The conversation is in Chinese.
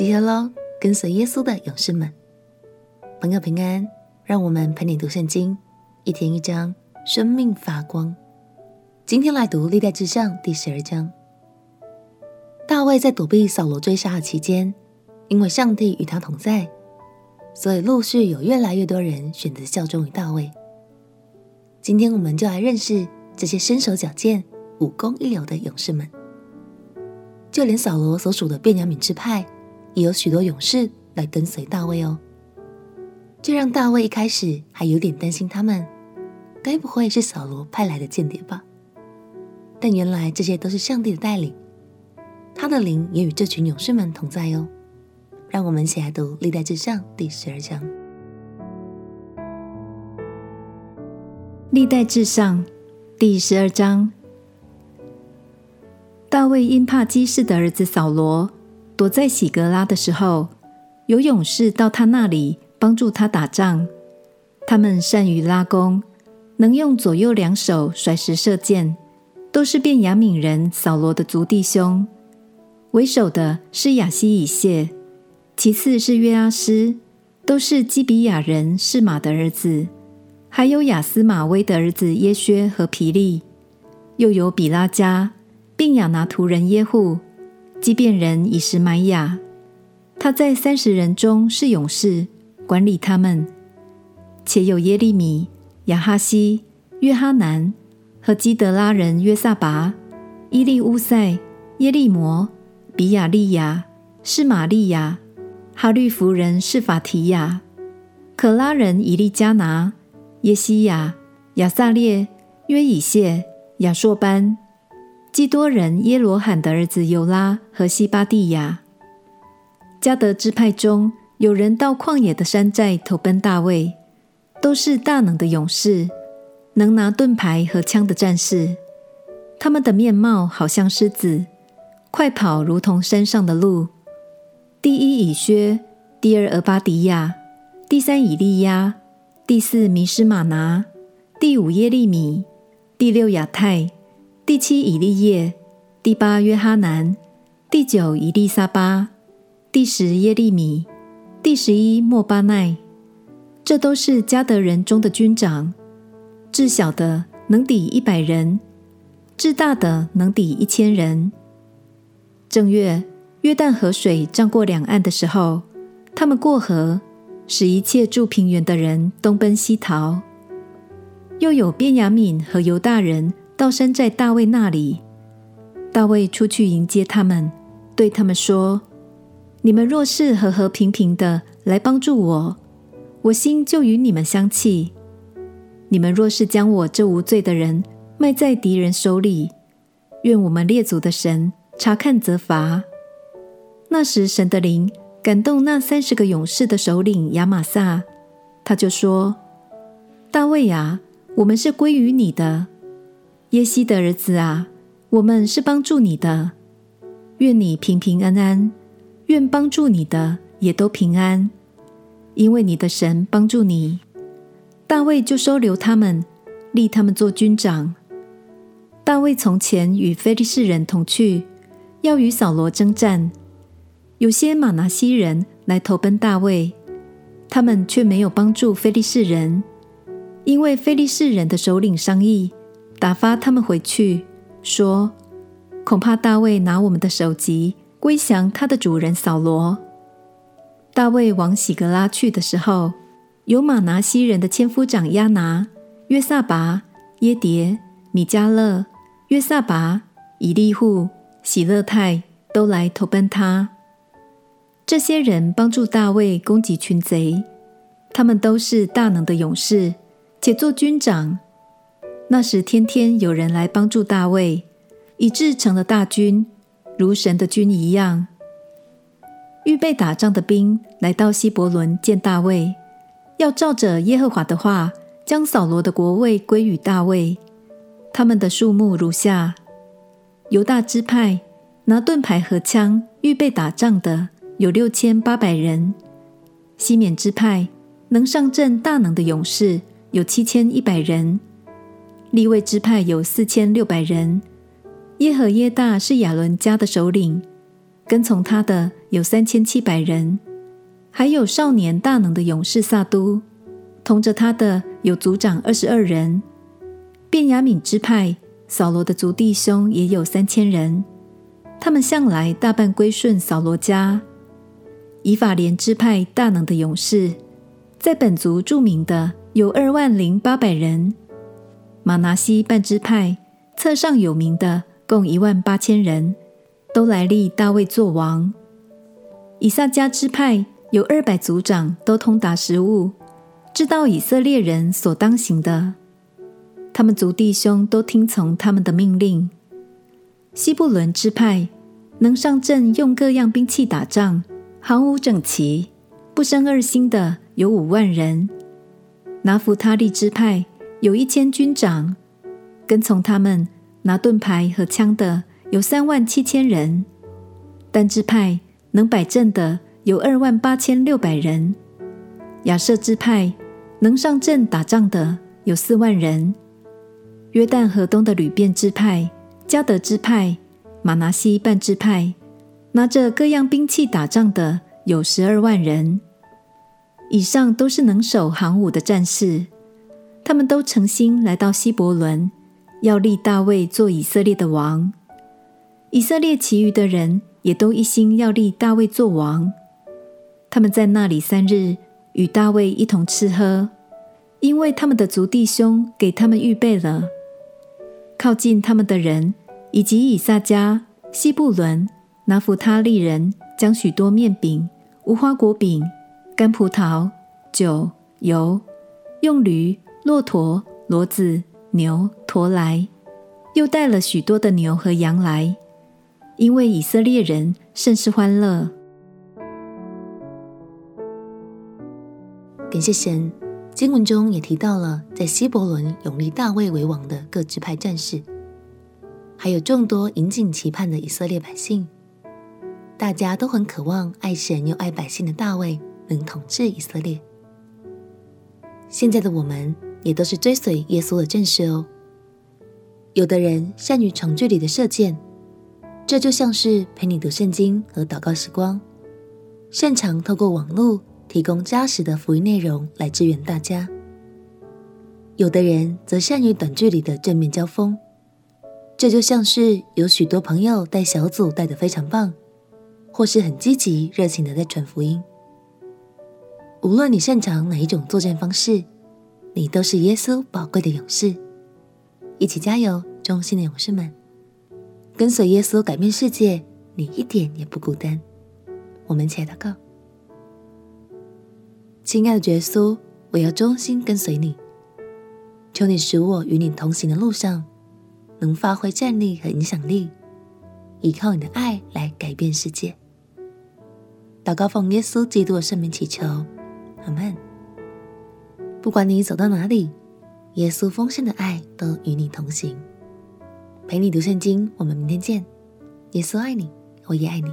集合喽！跟随耶稣的勇士们，朋友平安，让我们陪你读圣经，一天一章，生命发光。今天来读历代志上第十二章。大卫在躲避扫罗追杀的期间，因为上帝与他同在，所以陆续有越来越多人选择效忠于大卫。今天我们就来认识这些身手矫健、武功一流的勇士们。就连扫罗所属的便雅悯支派，也有许多勇士来跟随大卫哦。这让大卫一开始还有点担心他们，该不会是扫罗派来的间谍吧？但原来这些都是上帝的带领，他的灵也与这群勇士们同在哦。让我们一起来读《历代志上》第十二章。《历代志上》第十二章。大卫因怕基士的儿子扫罗躲在喜格拉的时候，有勇士到他那里帮助他打仗。他们善于拉弓，能用左右两手甩石射箭，都是便雅悯人扫罗的族弟兄。为首的是亚西以谢，其次是约阿施，都是基比亚人示玛的儿子。还有亚斯玛威的儿子耶薛和皮利，又有比拉加。并亚拿突人耶户、即便人以实玛雅，他在三十人中是勇士，管理他们。且有耶利米、亚哈西、约哈南和基德拉人约撒拔、伊利乌赛、耶利摩、比亚利亚、示玛利亚、哈律弗人示法提亚、可拉人以利加拿、耶西亚、亚撒列、约以谢、亚硕班。基多人耶罗罕的儿子尤拉和西巴蒂亚，加德支派中有人到旷野的山寨投奔大卫，都是大能的勇士，能拿盾牌和枪的战士。他们的面貌好像狮子，快跑如同山上的鹿。第一以薛，第二俄巴迪亚，第三以利押，第四弥施玛拿，第五耶利米，第六亚太。第七以利叶，第八约哈南，第九以利沙巴，第十耶利米，第十一莫巴奈。这都是加得人中的军长，至小的能抵一百人，至大的能抵一千人。正月，约旦河水涨过两岸的时候，他们过河，使一切住平原的人东奔西逃。又有便雅悯和犹大人。到山寨大卫那里，大卫出去迎接他们，对他们说：“你们若是和和平平的来帮助我，我心就与你们相契；你们若是将我这无罪的人卖在敌人手里，愿我们列祖的神查看责罚。”那时，神的灵感动那三十个勇士的首领亚玛撒，他就说：“大卫啊，我们是归于你的。”耶西的儿子啊，我们是帮助你的，愿你平平安安，愿帮助你的也都平安，因为你的神帮助你。大卫就收留他们，立他们做军长。大卫从前与非利士人同去，要与扫罗征战，有些玛拿西人来投奔大卫，他们却没有帮助非利士人，因为非利士人的首领商议。打发他们回去，说：“恐怕大卫拿我们的首级归降他的主人扫罗。”大卫往喜格拉去的时候，有玛拿西人的千夫长亚拿、约撒拔、耶迭、米迦勒、约撒拔、以利户、喜勒泰都来投奔他。这些人帮助大卫攻击群贼，他们都是大能的勇士，且做军长。那时天天有人来帮助大卫，以致成了大军，如神的军一样。预备打仗的兵来到希伯伦见大卫，要照着耶和华的话，将扫罗的国位归与大卫。他们的数目如下：犹大支派拿盾牌和枪预备打仗的有六千八百人；西缅支派能上阵大能的勇士有七千一百人。利位支派有四千六百人，耶和耶大是亚伦家的首领，跟从他的有三千七百人，还有少年大能的勇士撒都，同着他的有族长二十二人。便雅悯支派扫罗的族弟兄也有三千人，他们向来大半归顺扫罗家。以法莲支派大能的勇士，在本族著名的有二万零八百人。玛拿西半支派册上有名的共一万八千人，都来立大卫作王。以萨迦支派有二百族长，都通达时务，知道以色列人所当行的。他们族弟兄都听从他们的命令。西布伦支派能上阵用各样兵器打仗，行伍整齐，不生二心的有五万人。拿弗他利支派有一千军长，跟从他们拿盾牌和枪的有三万七千人。但支派能摆阵的有二万八千六百人。亚设支派能上阵打仗的有四万人。约旦河东的流便支派、迦得支派、玛拿西半支派，拿着各样兵器打仗的有十二万人。以上都是能守行伍的战士，他们都诚心来到希伯伦，要立大卫做以色列的王。以色列其余的人也都一心要立大卫做王。他们在那里三日，与大卫一同吃喝，因为他们的族弟兄给他们预备了。靠近他们的人，以及以萨迦、西布伦、拿弗他利人，将许多面饼、无花果饼、干葡萄、酒、油，用驴、骆驼、骡子、牛驮来，又带了许多的牛和羊来，因为以色列人甚是欢乐。感谢神。经文中也提到了，在希伯伦拥立大卫为王的各支派战士，还有众多引颈期盼的以色列百姓，大家都很渴望爱神又爱百姓的大卫能统治以色列。现在的我们也都是追随耶稣的战士哦。有的人善于长距离的射箭，这就像是陪你读圣经和祷告时光，擅长透过网络。提供扎实的福音内容来支援大家。有的人则善于短距离的正面交锋，这就像是有许多朋友带小组带得非常棒，或是很积极热情的在传福音。无论你擅长哪一种作战方式，你都是耶稣宝贵的勇士。一起加油，忠心的勇士们！跟随耶稣改变世界，你一点也不孤单。我们一起来祷告。亲爱的耶稣，我要忠心跟随你。求你使我与你同行的路上，能发挥战力和影响力，依靠你的爱来改变世界。祷告奉耶稣基督的圣名祈求，阿门。不管你走到哪里，耶稣丰盛的爱都与你同行，陪你读圣经。我们明天见。耶稣爱你，我也爱你。